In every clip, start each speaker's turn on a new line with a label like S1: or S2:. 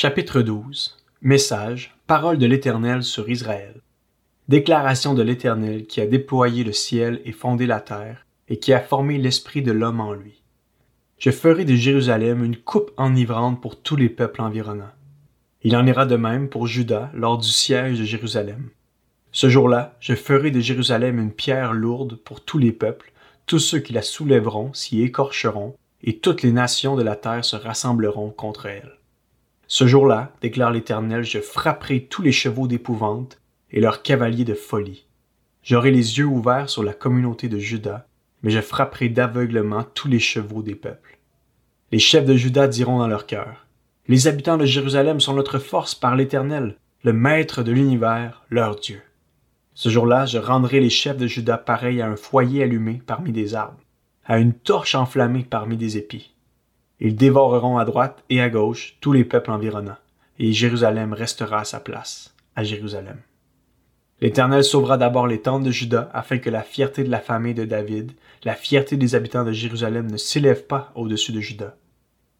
S1: Chapitre 12 Message Parole de l'Éternel sur Israël. Déclaration de l'Éternel qui a déployé le ciel et fondé la terre, et qui a formé l'esprit de l'homme en lui. Je ferai de Jérusalem une coupe enivrante pour tous les peuples environnants. Il en ira de même pour Juda lors du siège de Jérusalem. Ce jour-là, je ferai de Jérusalem une pierre lourde pour tous les peuples, tous ceux qui la soulèveront s'y écorcheront, et toutes les nations de la terre se rassembleront contre elle. Ce jour-là, déclare l'Éternel, je frapperai tous les chevaux d'épouvante et leurs cavaliers de folie. J'aurai les yeux ouverts sur la communauté de Juda, mais je frapperai d'aveuglement tous les chevaux des peuples. Les chefs de Juda diront dans leur cœur, Les habitants de Jérusalem sont notre force par l'Éternel, le Maître de l'univers, leur Dieu. Ce jour-là, je rendrai les chefs de Juda pareils à un foyer allumé parmi des arbres, à une torche enflammée parmi des épis. Ils dévoreront à droite et à gauche tous les peuples environnants, et Jérusalem restera à sa place, à Jérusalem. L'Éternel sauvera d'abord les tentes de Juda, afin que la fierté de la famille de David, la fierté des habitants de Jérusalem ne s'élève pas au-dessus de Juda.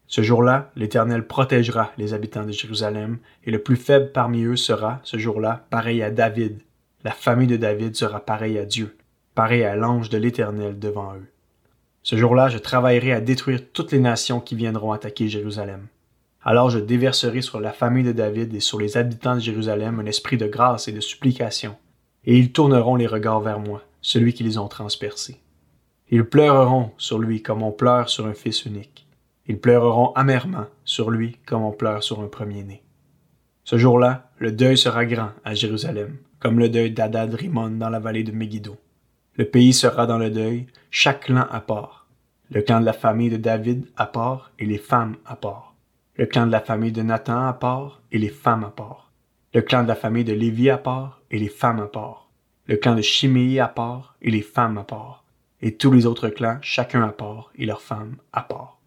S1: Ce jour-là, l'Éternel protégera les habitants de Jérusalem, et le plus faible parmi eux sera, ce jour-là, pareil à David. La famille de David sera pareille à Dieu, pareil à l'ange de l'Éternel devant eux. Ce jour-là, je travaillerai à détruire toutes les nations qui viendront attaquer Jérusalem. Alors je déverserai sur la famille de David et sur les habitants de Jérusalem un esprit de grâce et de supplication, et ils tourneront les regards vers moi, celui qui les ont transpercés. Ils pleureront sur lui comme on pleure sur un fils unique. Ils pleureront amèrement sur lui comme on pleure sur un premier-né. Ce jour-là, le deuil sera grand à Jérusalem, comme le deuil d'Adad Rimon dans la vallée de Megiddo. Le pays sera dans le deuil, chaque clan à part. Le clan de la famille de David à part et les femmes à part. Le clan de la famille de Nathan à part et les femmes à part. Le clan de la famille de Lévi à part et les femmes à part. Le clan de Chiméi à part et les femmes à part. Et tous les autres clans, chacun à part et leurs femmes à part.